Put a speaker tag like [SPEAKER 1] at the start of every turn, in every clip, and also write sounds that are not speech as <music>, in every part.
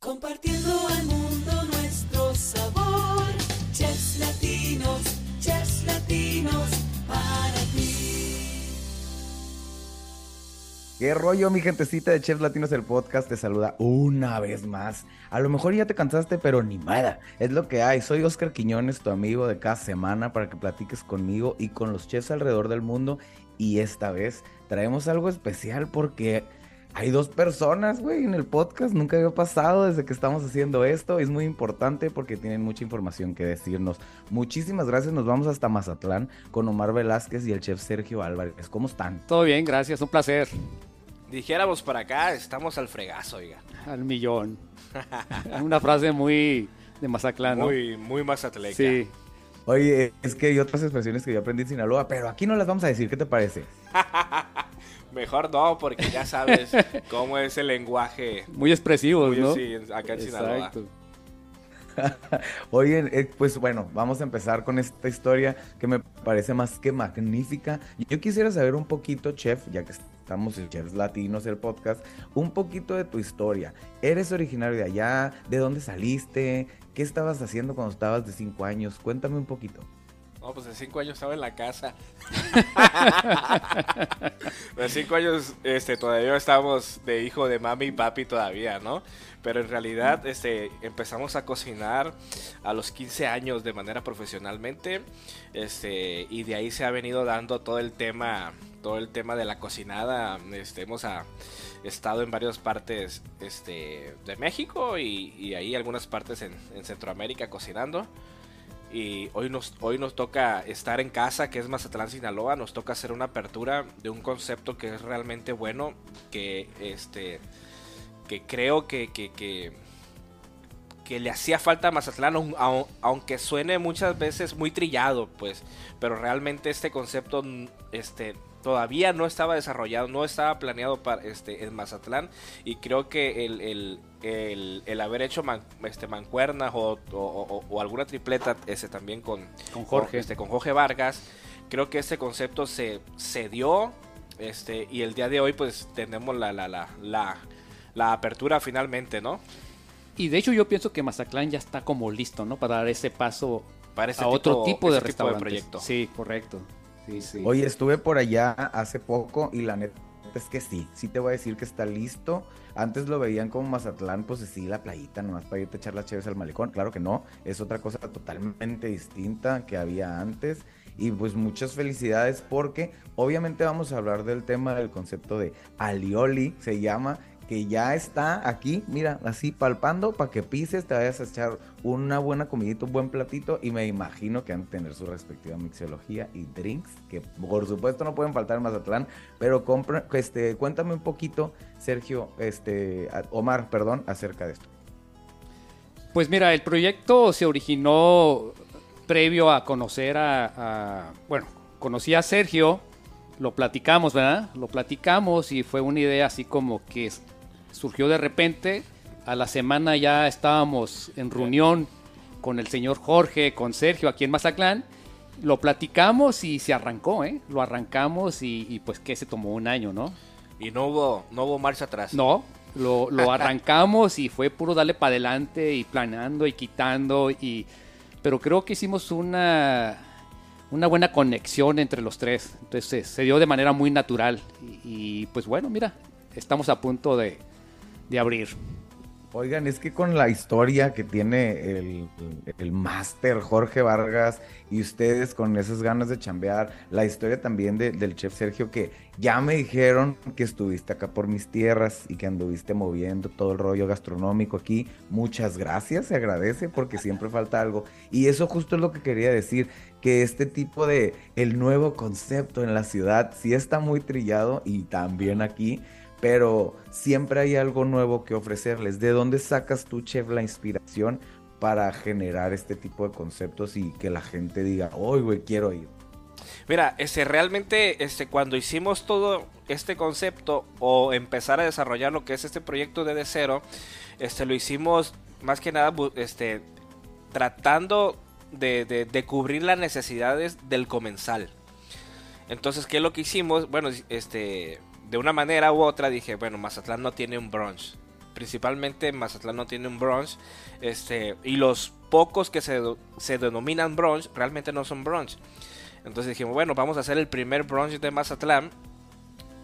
[SPEAKER 1] Compartiendo al mundo nuestro sabor. Chefs latinos, chefs latinos, para ti.
[SPEAKER 2] ¿Qué rollo, mi gentecita de Chefs Latinos? El podcast te saluda una vez más. A lo mejor ya te cansaste, pero ni nada. Es lo que hay. Soy Oscar Quiñones, tu amigo de cada semana, para que platiques conmigo y con los chefs alrededor del mundo. Y esta vez traemos algo especial porque hay dos personas, güey, en el podcast. Nunca había pasado desde que estamos haciendo esto. Es muy importante porque tienen mucha información que decirnos. Muchísimas gracias. Nos vamos hasta Mazatlán con Omar Velázquez y el chef Sergio Álvarez. ¿Cómo están?
[SPEAKER 3] Todo bien, gracias, un placer.
[SPEAKER 4] Dijéramos para acá, estamos al fregazo, oiga.
[SPEAKER 3] Al millón. <laughs> Una frase muy de Mazatlán, ¿no?
[SPEAKER 4] Muy, muy mazatleca.
[SPEAKER 3] Sí.
[SPEAKER 2] Oye, es que hay otras expresiones que yo aprendí en Sinaloa, pero aquí no las vamos a decir. ¿Qué te parece? <laughs>
[SPEAKER 4] Mejor no, porque ya sabes <laughs> cómo es el lenguaje.
[SPEAKER 3] Muy expresivos,
[SPEAKER 4] muy
[SPEAKER 3] ¿no?
[SPEAKER 4] así, acá en Sinaloa.
[SPEAKER 3] Exacto. <laughs>
[SPEAKER 2] Oye, eh, pues bueno, vamos a empezar con esta historia que me parece más que magnífica. Yo quisiera saber un poquito, chef, ya que estamos en Chefs Latinos, el podcast, un poquito de tu historia. ¿Eres originario de allá? ¿De dónde saliste? ¿Qué estabas haciendo cuando estabas de 5 años? Cuéntame un poquito.
[SPEAKER 4] No, pues de cinco años estaba en la casa. <laughs> de cinco años, este, todavía estábamos de hijo de mami y papi todavía, ¿no? Pero en realidad, este, empezamos a cocinar a los 15 años de manera profesionalmente, este, y de ahí se ha venido dando todo el tema, todo el tema de la cocinada. Este, hemos a- estado en varias partes, este, de México y, y ahí algunas partes en, en Centroamérica cocinando. Y hoy nos, hoy nos toca estar en casa, que es Mazatlán, Sinaloa. Nos toca hacer una apertura de un concepto que es realmente bueno. Que este. Que creo que. que, que, que le hacía falta a Mazatlán, aun- aun- aunque suene muchas veces muy trillado, pues. Pero realmente este concepto este, todavía no estaba desarrollado, no estaba planeado para este, en Mazatlán. Y creo que el, el, el, el haber hecho man- este, mancuernas o, o- o- o alguna tripleta este, también con,
[SPEAKER 3] Con Jorge.
[SPEAKER 4] este, con Jorge Vargas, creo que este concepto se, se dio. Este, y el día de hoy, pues tenemos la, la, la, la, la apertura finalmente, ¿no?
[SPEAKER 3] Y de hecho yo pienso que Mazatlán ya está como listo, ¿no? Para dar ese paso
[SPEAKER 4] Para ese
[SPEAKER 3] a otro
[SPEAKER 4] tipo- ese tipo de
[SPEAKER 3] restaurante.
[SPEAKER 4] proyecto.
[SPEAKER 3] Sí, correcto. Sí, sí.
[SPEAKER 2] Oye, estuve por allá hace poco y la neta es que sí, sí te voy a decir que está listo. Antes lo veían como Mazatlán, pues sí, la playita, nomás para irte a echar las chaves al malecón. Claro que no, es otra cosa totalmente distinta que había antes. Y pues muchas felicidades porque obviamente vamos a hablar del tema del concepto de alioli, se llama, que ya está aquí, mira, así palpando para que pises, te vayas a echar una buena comidita, un buen platito y me imagino que han de tener su respectiva mixología y drinks, que por supuesto no pueden faltar en Mazatlán, pero compra, este, cuéntame un poquito, Sergio, este, Omar, perdón, acerca de esto.
[SPEAKER 3] Pues mira, el proyecto se originó previo a conocer a, a- bueno, conocí a Sergio, lo platicamos, ¿verdad? Lo platicamos y fue una idea así como que surgió de repente. A la semana ya estábamos en reunión con el señor Jorge, con Sergio aquí en Mazatlán. Lo platicamos y se arrancó, ¿eh? Lo arrancamos y, y pues que se tomó un año, ¿no?
[SPEAKER 4] Y no hubo, no hubo marcha atrás.
[SPEAKER 3] No, lo, lo arrancamos y fue puro darle para adelante y planeando y quitando y pero creo que hicimos una una buena conexión entre los tres. Entonces se dio de manera muy natural y, y, pues bueno, mira, estamos a punto de, de abrir.
[SPEAKER 2] Oigan, es que con la historia que tiene el, el máster Jorge Vargas y ustedes con esas ganas de chambear, la historia también de- del chef Sergio, que ya me dijeron que estuviste acá por mis tierras y que anduviste moviendo todo el rollo gastronómico aquí. Muchas gracias, se agradece porque siempre falta algo. Y eso justo es lo que quería decir, que este tipo de, el nuevo concepto en la ciudad sí está muy trillado y también aquí pero siempre hay algo nuevo que ofrecerles. ¿De dónde sacas tú, chef, la inspiración para generar este tipo de conceptos y que la gente diga, hoy, güey, quiero ir?
[SPEAKER 4] Mira, este, realmente este, cuando hicimos todo este concepto o empezar a desarrollar lo que es este proyecto de, de cero, este, lo hicimos más que nada este, tratando de cubrir las necesidades del comensal. Entonces, ¿qué es lo que hicimos? Bueno, este, de una manera u otra dije, bueno, Mazatlán no tiene un brunch. principalmente Mazatlán no tiene un brunch, este, y los pocos que se, se denominan brunch realmente no son brunch. Entonces dijimos, bueno, vamos a hacer el primer brunch de Mazatlán,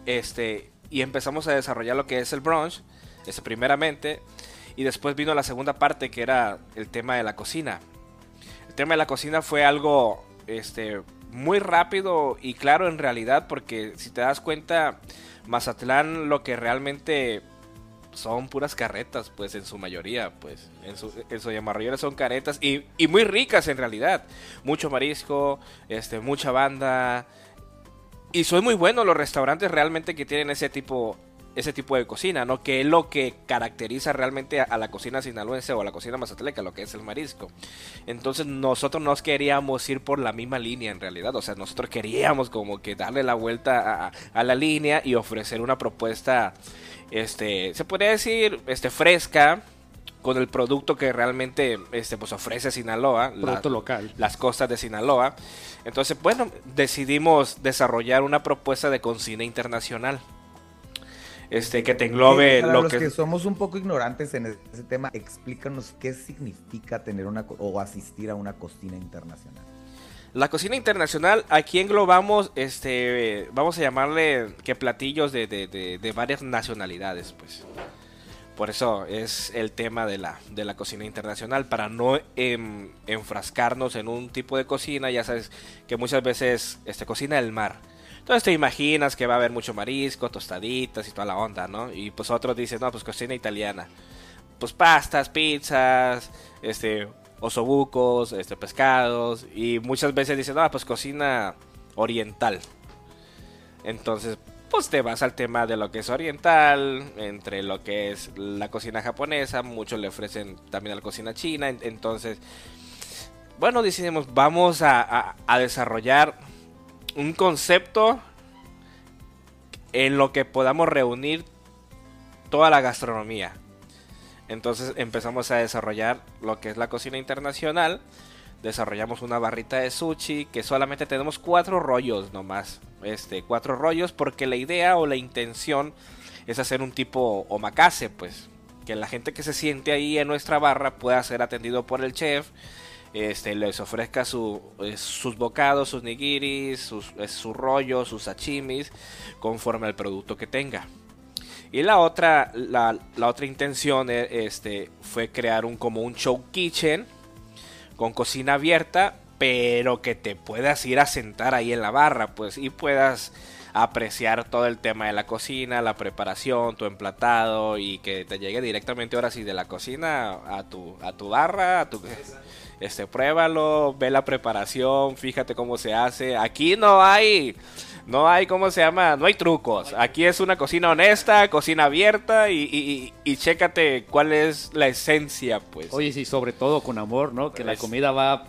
[SPEAKER 4] este, y empezamos a desarrollar lo que es el brunch, este, primeramente, y después vino la segunda parte que era el tema de la cocina. El tema de la cocina fue algo, este, muy rápido y claro en realidad, porque si te das cuenta, Mazatlán lo que realmente son puras carretas, pues en su mayoría, pues en su, en su mayoría son caretas y, y muy ricas en realidad. Mucho marisco, este, mucha banda. Y son muy buenos los restaurantes realmente que tienen ese tipo ese tipo de cocina, ¿no? Que es lo que caracteriza realmente a, la cocina sinaloense o a la cocina mazatleca, lo que es el marisco. Entonces nosotros nos queríamos ir por la misma línea en realidad, o sea, nosotros queríamos como que darle la vuelta a, a la línea y ofrecer una propuesta, este, se podría decir, este, fresca, con el producto que realmente este, pues ofrece Sinaloa, la-
[SPEAKER 3] Producto local.
[SPEAKER 4] las costas de Sinaloa. Entonces, bueno, decidimos desarrollar una propuesta de cocina internacional. Este, que te englobe
[SPEAKER 2] Para
[SPEAKER 4] lo
[SPEAKER 2] los
[SPEAKER 4] que...
[SPEAKER 2] que... somos un poco ignorantes en ese tema, explícanos qué significa tener una o asistir a una cocina internacional.
[SPEAKER 4] La cocina internacional, aquí englobamos, este, vamos a llamarle que platillos de, de- de- de varias nacionalidades, pues. Por eso es el tema de la, de la cocina internacional, para no em, enfrascarnos en un tipo de cocina, ya sabes que muchas veces este, cocina del mar. Entonces te imaginas que va a haber mucho marisco, tostaditas y toda la onda, ¿no? Y pues otros dicen, no, pues cocina italiana. Pues pastas, pizzas, este, osobucos, este, pescados. Y muchas veces dicen, no, pues cocina oriental. Entonces, pues te vas al tema de lo que es oriental, entre lo que es la cocina japonesa, muchos le ofrecen también a la cocina china, en- entonces, bueno, decidimos, vamos a desarrollar un concepto en lo que podamos reunir toda la gastronomía. Entonces empezamos a desarrollar lo que es la cocina internacional. Desarrollamos una barrita de sushi que solamente tenemos cuatro rollos nomás. Este, cuatro rollos porque la idea o la intención es hacer un tipo omakase, pues. Que la gente que se siente ahí en nuestra barra pueda ser atendido por el chef. Este, les ofrezca su, sus bocados, sus nigiris, sus, su rollo, sus sashimis, conforme al producto que tenga. Y la otra, la, la otra intención eh, este, fue crear un como un show kitchen con cocina abierta, pero que te puedas ir a sentar ahí en la barra, pues, y puedas apreciar todo el tema de la cocina, la preparación, tu emplatado y que te llegue directamente ahora sí de la cocina a tu a tu barra, a tu este pruébalo, ve la preparación, fíjate cómo se hace. Aquí no hay no hay, ¿cómo se llama? No hay trucos. Aquí es una cocina honesta, cocina abierta y, y, y- chécate cuál es la esencia, pues.
[SPEAKER 3] Oye, sí, sobre todo con amor, ¿no? Que la comida va,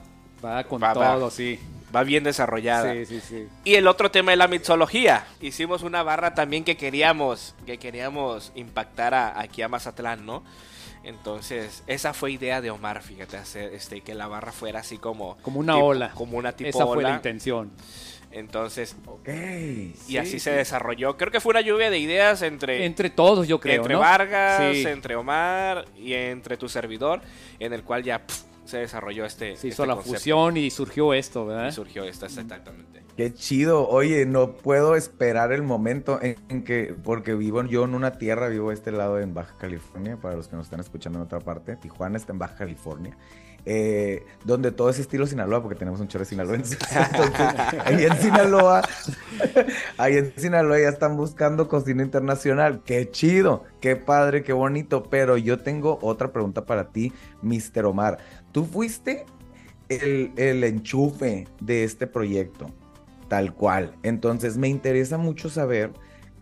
[SPEAKER 3] va con
[SPEAKER 4] Va- va.
[SPEAKER 3] todo, sí.
[SPEAKER 4] Va bien desarrollada.
[SPEAKER 3] Sí, sí, sí.
[SPEAKER 4] Y el otro tema es la mixología. Hicimos una barra también que queríamos, que queríamos impactar a- aquí a Mazatlán, ¿no? Entonces, esa fue idea de Omar, fíjate, hacer este, que la barra fuera así como...
[SPEAKER 3] Como una
[SPEAKER 4] tipo-
[SPEAKER 3] ola.
[SPEAKER 4] Como una tipo
[SPEAKER 3] Esa fue la intención.
[SPEAKER 4] Entonces,
[SPEAKER 2] Ok.
[SPEAKER 4] y así se desarrolló. Creo que fue una lluvia de ideas entre...
[SPEAKER 3] Entre todos, yo creo,
[SPEAKER 4] entre
[SPEAKER 3] ¿no?
[SPEAKER 4] Vargas,
[SPEAKER 3] Sí.
[SPEAKER 4] entre Omar y entre tu servidor, en el cual ya se desarrolló este.
[SPEAKER 3] Se
[SPEAKER 4] este
[SPEAKER 3] hizo la
[SPEAKER 4] concepto.
[SPEAKER 3] fusión y surgió esto,
[SPEAKER 4] Y
[SPEAKER 3] ¿verdad?
[SPEAKER 4] surgió esta, exactamente.
[SPEAKER 2] Qué chido. Oye, no puedo esperar el momento en, en que, porque vivo yo en una tierra, vivo a este lado en Baja California, para los que nos están escuchando en otra parte. Tijuana está en Baja California. Eh, donde todo es estilo Sinaloa, porque tenemos un chorro de sinaloenses. <laughs> Ahí en Sinaloa, <laughs> ahí en Sinaloa ya están buscando cocina internacional. Qué chido, qué padre, qué bonito. Pero yo tengo otra pregunta para ti, Mr. Omar. Tú fuiste el enchufe de este proyecto, tal cual. Entonces me interesa mucho saber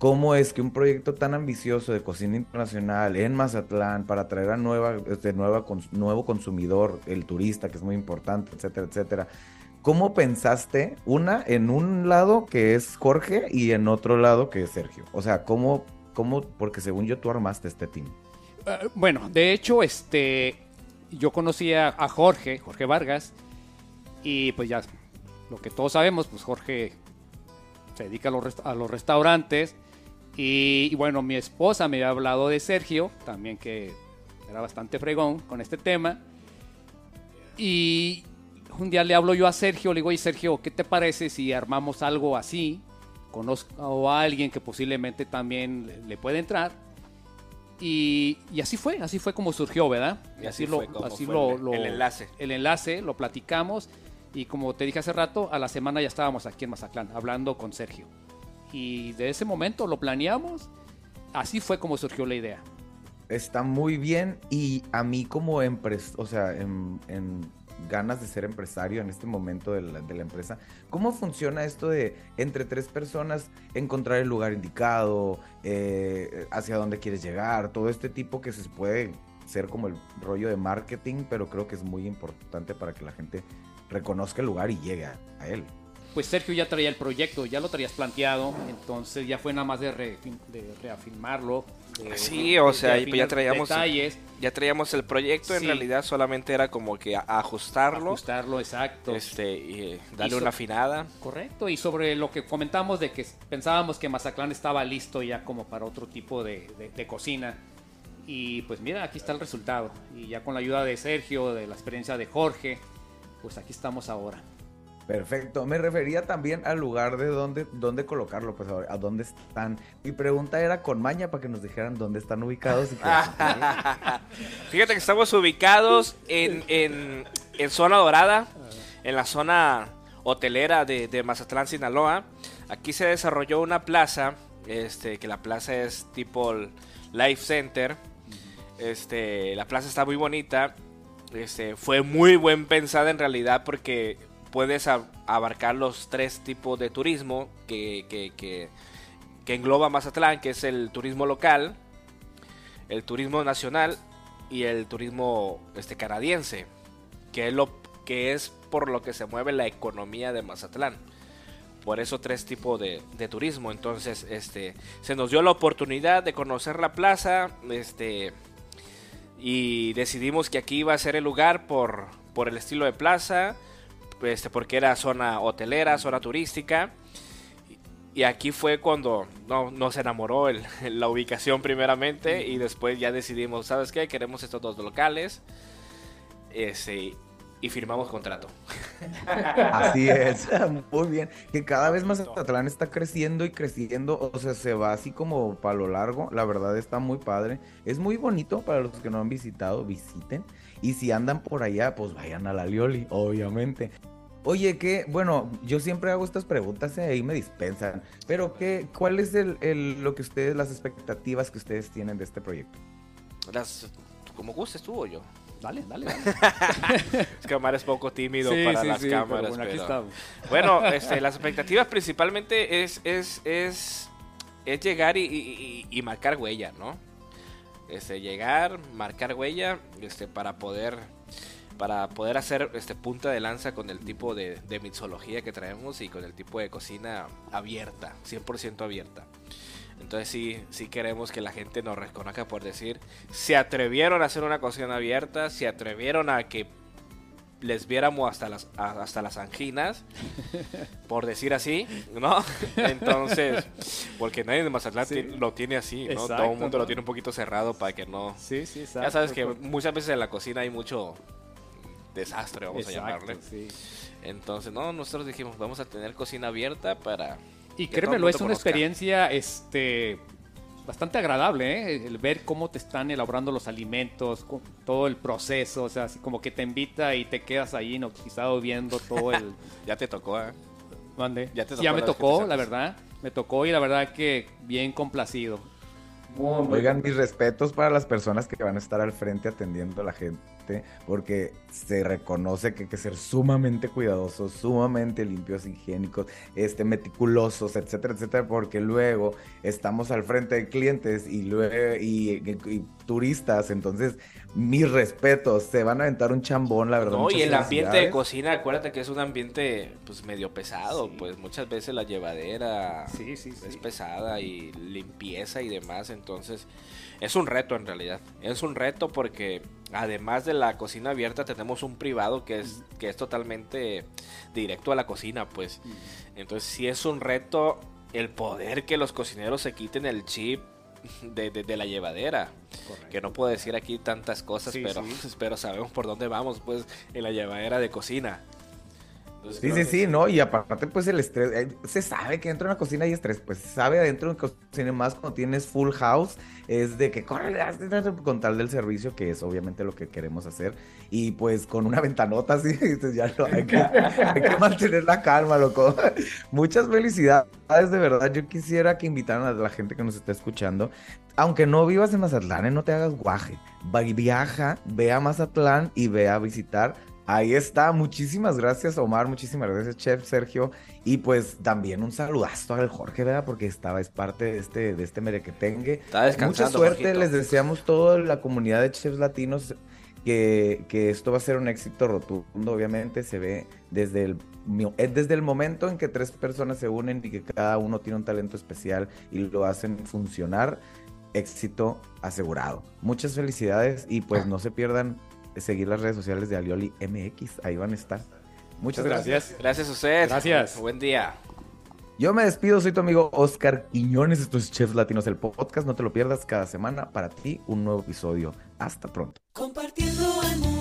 [SPEAKER 2] cómo es que un proyecto tan ambicioso de cocina internacional en Mazatlán para atraer a nueva, este, nueva nuevo consumidor, el turista, que es muy importante, etcétera, etcétera. ¿Cómo pensaste, una, en un lado que es Jorge y en otro lado que es Sergio? O sea, ¿cómo, cómo, porque según yo tú armaste este team.
[SPEAKER 3] Eh, bueno, de hecho, este, yo conocí a, a Jorge, Jorge Vargas, y pues ya, lo que todos sabemos, pues Jorge se dedica a los, a los restaurantes Y, y bueno, mi esposa me había hablado de Sergio, también que era bastante fregón con este tema. Y un día le hablo yo a Sergio, le digo, oye Sergio, ¿qué te parece si armamos algo así? Conozco a alguien que posiblemente también le, puede entrar. Y, y así fue, así fue como surgió, ¿verdad?
[SPEAKER 4] Y así
[SPEAKER 3] lo, así lo-
[SPEAKER 4] el-
[SPEAKER 3] lo-
[SPEAKER 4] el enlace.
[SPEAKER 3] El enlace, lo platicamos. Y como te dije hace rato, a la semana ya estábamos aquí en Mazatlán hablando con Sergio. Y de ese momento lo planeamos. Así fue como surgió la idea.
[SPEAKER 2] Está muy bien y a mí como empresa, o sea, en, ganas de ser empresario en este momento de la, empresa, ¿cómo funciona esto de entre tres personas encontrar el lugar indicado, eh, hacia dónde quieres llegar, todo este tipo que se puede ser como el rollo de marketing, pero creo que es muy importante para que la gente reconozca el lugar y llegue a él.
[SPEAKER 3] Pues Sergio ya traía el proyecto, ya lo traías planteado, entonces ya fue nada más de, de reafirmarlo. de-
[SPEAKER 4] Sí, o
[SPEAKER 3] de-
[SPEAKER 4] sea, pues ya traíamos-
[SPEAKER 3] detalles,
[SPEAKER 4] Ya traíamos el proyecto, en realidad solamente era como que ajustarlo,
[SPEAKER 3] ajustarlo, exacto.
[SPEAKER 4] este, y eh, darle una afinada.
[SPEAKER 3] Correcto, y sobre lo que comentamos de que pensábamos que Mazatlán estaba listo ya como para otro tipo de, de- de cocina. Y pues mira, aquí está el resultado. Y ya con la ayuda de Sergio, de la experiencia de Jorge, pues aquí estamos ahora.
[SPEAKER 2] Perfecto. Me refería también al lugar de dónde, dónde colocarlo, pues a dónde están. Mi pregunta era con maña para que nos dijeran dónde están ubicados. y <laughs>
[SPEAKER 4] Fíjate que estamos ubicados en, en, zona dorada, en la zona hotelera de, de Mazatlán, Sinaloa. Aquí se desarrolló una plaza, este, que la plaza es tipo Life Center. Este, la plaza está muy bonita. Este, fue muy buen pensada en realidad porque puedes abarcar los tres tipos de turismo que, que, que, que engloba Mazatlán, que es el turismo local, el turismo nacional y el turismo este canadiense, que es lo que es por lo que se mueve la economía de Mazatlán. Por eso tres tipos de, de turismo. Entonces, este, se nos dio la oportunidad de conocer la plaza, este, y decidimos que aquí iba a ser el lugar por, por el estilo de plaza, este, porque era zona hotelera, zona turística. Y aquí fue cuando no, nos enamoró el- <laughs> la ubicación primeramente y después ya decidimos, ¿sabes qué? Queremos estos dos locales ese, y firmamos contrato. <laughs>
[SPEAKER 2] Así es, <laughs> muy bien. Que cada vez más Mazatlán está creciendo y creciendo, o sea, se va así como para lo largo. La verdad está muy padre. Es muy bonito para los que no han visitado, visiten. Y si andan por allá, pues vayan a la Lioli, obviamente. Oye, que, bueno, yo siempre hago estas preguntas y ahí me dispensan. Pero, ¿qué, ¿cuál es el, el- lo que ustedes, las expectativas que ustedes tienen de este proyecto?
[SPEAKER 4] Las, como gustes tú o yo.
[SPEAKER 3] Dale, dale, dale. <laughs>
[SPEAKER 4] Es que Omar es poco tímido
[SPEAKER 3] Sí,
[SPEAKER 4] para
[SPEAKER 3] sí,
[SPEAKER 4] las
[SPEAKER 3] sí, pero
[SPEAKER 4] cámaras.
[SPEAKER 3] bueno, aquí
[SPEAKER 4] pero-
[SPEAKER 3] estamos.
[SPEAKER 4] Bueno, <laughs> este, las expectativas principalmente es, es, es, es llegar y, y- y- y marcar huella, ¿no? Este, llegar, marcar huella, este, para poder, para poder hacer este punta de lanza con el tipo de, de mixología que traemos y con el tipo de cocina abierta, 100% abierta. Entonces sí, sí queremos que la gente nos reconozca por decir, se atrevieron a hacer una cocina abierta, se atrevieron a que les viéramos hasta las, hasta las anginas, <laughs> por decir así, ¿no? Entonces, porque nadie de Mazatlán
[SPEAKER 3] Sí.
[SPEAKER 4] lo tiene así, ¿no?
[SPEAKER 3] Exacto,
[SPEAKER 4] Todo el mundo lo tiene un poquito cerrado para que no...
[SPEAKER 3] Sí, sí, exacto.
[SPEAKER 4] Ya sabes que muchas veces en la cocina hay mucho desastre, vamos
[SPEAKER 3] Exacto,
[SPEAKER 4] a llamarle.
[SPEAKER 3] sí.
[SPEAKER 4] Entonces, no, nosotros dijimos, vamos a tener cocina abierta para...
[SPEAKER 3] Y créemelo, es una
[SPEAKER 4] conozca.
[SPEAKER 3] experiencia este, bastante agradable, ¿eh? el ver cómo te están elaborando los alimentos, todo el proceso, o sea, así como que te invita y te quedas ahí hipnotizado viendo todo el... <laughs>
[SPEAKER 4] Ya te tocó, ¿eh?
[SPEAKER 3] Mande.
[SPEAKER 4] Ya te
[SPEAKER 3] Sí, ya
[SPEAKER 4] tocó
[SPEAKER 3] me tocó, la verdad, me tocó y la verdad que bien complacido.
[SPEAKER 2] Oigan, mis respetos para las personas que van a estar al frente atendiendo a la gente, porque se reconoce que hay que ser sumamente cuidadosos, sumamente limpios, higiénicos, este, meticulosos, etcétera, etcétera, porque luego estamos al frente de clientes y, luego, y, y- y turistas, entonces mis respetos, se van a aventar un chambón, la verdad.
[SPEAKER 4] No, y el ambiente de cocina, acuérdate que es un ambiente pues medio pesado,
[SPEAKER 3] Sí.
[SPEAKER 4] pues muchas veces la llevadera
[SPEAKER 3] Sí, sí,
[SPEAKER 4] es
[SPEAKER 3] sí.
[SPEAKER 4] pesada y limpieza y demás, entonces es un reto en realidad. Es un reto porque además de la cocina abierta tenemos un privado que es que es totalmente directo a la cocina, pues. Entonces sí es un reto el poder que los cocineros se quiten el chip de, de- de la llevadera. Que no puedo decir aquí tantas cosas,
[SPEAKER 3] Sí,
[SPEAKER 4] pero,
[SPEAKER 3] sí. <laughs>
[SPEAKER 4] pero sabemos por dónde vamos, pues, en la llevadera de cocina. Entonces,
[SPEAKER 2] Sí, sí, sí, ¿no? Y aparte, pues el estrés, eh, se sabe que dentro de una cocina hay estrés, pues se sabe adentro de una cocina más cuando tienes full house, es de que corre con tal del servicio, que es obviamente lo que queremos hacer, y pues con una ventanota <laughs> así, ya no, hay que, hay que mantener la calma, loco. <laughs> Muchas felicidades, de verdad, yo quisiera que invitaran a la gente que nos está escuchando, aunque no vivas en Mazatlán, eh, no te hagas guaje, viaja, ve a Mazatlán y ve a visitar Ahí está, muchísimas gracias Omar, muchísimas gracias Chef Sergio y pues también un saludazo al Jorge, ¿verdad? Porque estaba, es parte de este, de este merequetengue.
[SPEAKER 4] Está descansando,
[SPEAKER 2] Mucha suerte,
[SPEAKER 4] Jorgito.
[SPEAKER 2] les deseamos toda la comunidad de chefs latinos que, que esto va a ser un éxito rotundo, obviamente se ve desde el, eh, desde el momento en que tres personas se unen y que cada uno tiene un talento especial y lo hacen funcionar, éxito asegurado. Muchas felicidades y pues no se pierdan seguir las redes sociales de Alioli MX, ahí van a estar. Muchas gracias.
[SPEAKER 4] Gracias a ustedes.
[SPEAKER 3] Gracias.
[SPEAKER 4] Buen día.
[SPEAKER 2] Yo me despido, soy tu amigo Oscar Quiñones, esto es Chefs Latinos, el podcast, no te lo pierdas cada semana, para ti un nuevo episodio. Hasta pronto.
[SPEAKER 1] Compartiendo al mundo.